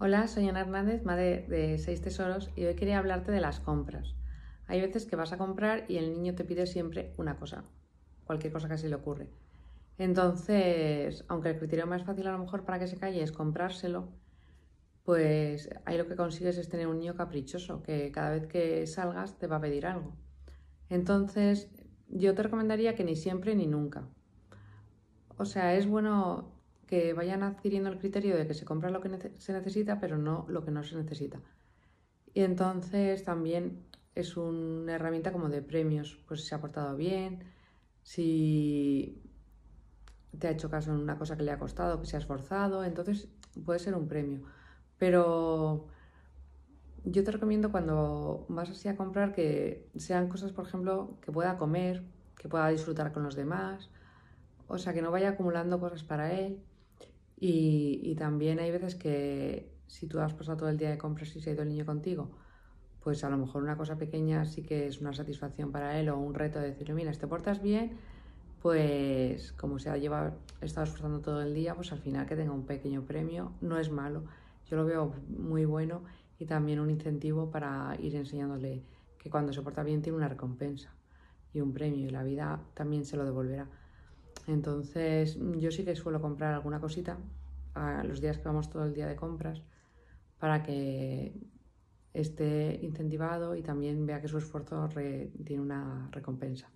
Hola, soy Ana Hernández, madre de seis tesoros, y hoy quería hablarte de las compras. Hay veces que vas a comprar y el niño te pide siempre una cosa, cualquier cosa que se le ocurre. Entonces, aunque el criterio más fácil a lo mejor para que se calle es comprárselo, pues ahí lo que consigues es tener un niño caprichoso, que cada vez que salgas te va a pedir algo. Entonces, yo te recomendaría que ni siempre ni nunca. O sea, es bueno que vayan adquiriendo el criterio de que se compra lo que se necesita, pero no lo que no se necesita. Y entonces también es una herramienta como de premios, pues si se ha portado bien, si te ha hecho caso en una cosa que le ha costado, que se ha esforzado, entonces puede ser un premio. Pero yo te recomiendo cuando vas así a comprar que sean cosas, por ejemplo, que pueda comer, que pueda disfrutar con los demás, o sea, que no vaya acumulando cosas para él y, también hay veces que si tú has pasado todo el día de compras y se ha ido el niño contigo, pues a lo mejor una cosa pequeña sí que es una satisfacción para él o un reto de decirle, mira, te portas bien, pues como se ha llevado, estado esforzando todo el día, pues al final que tenga un pequeño premio no es malo. Yo lo veo muy bueno y también un incentivo para ir enseñándole que cuando se porta bien tiene una recompensa y un premio y la vida también se lo devolverá. Entonces, yo sí que suelo comprar alguna cosita a los días que vamos todo el día de compras para que esté incentivado y también vea que su esfuerzo tiene una recompensa.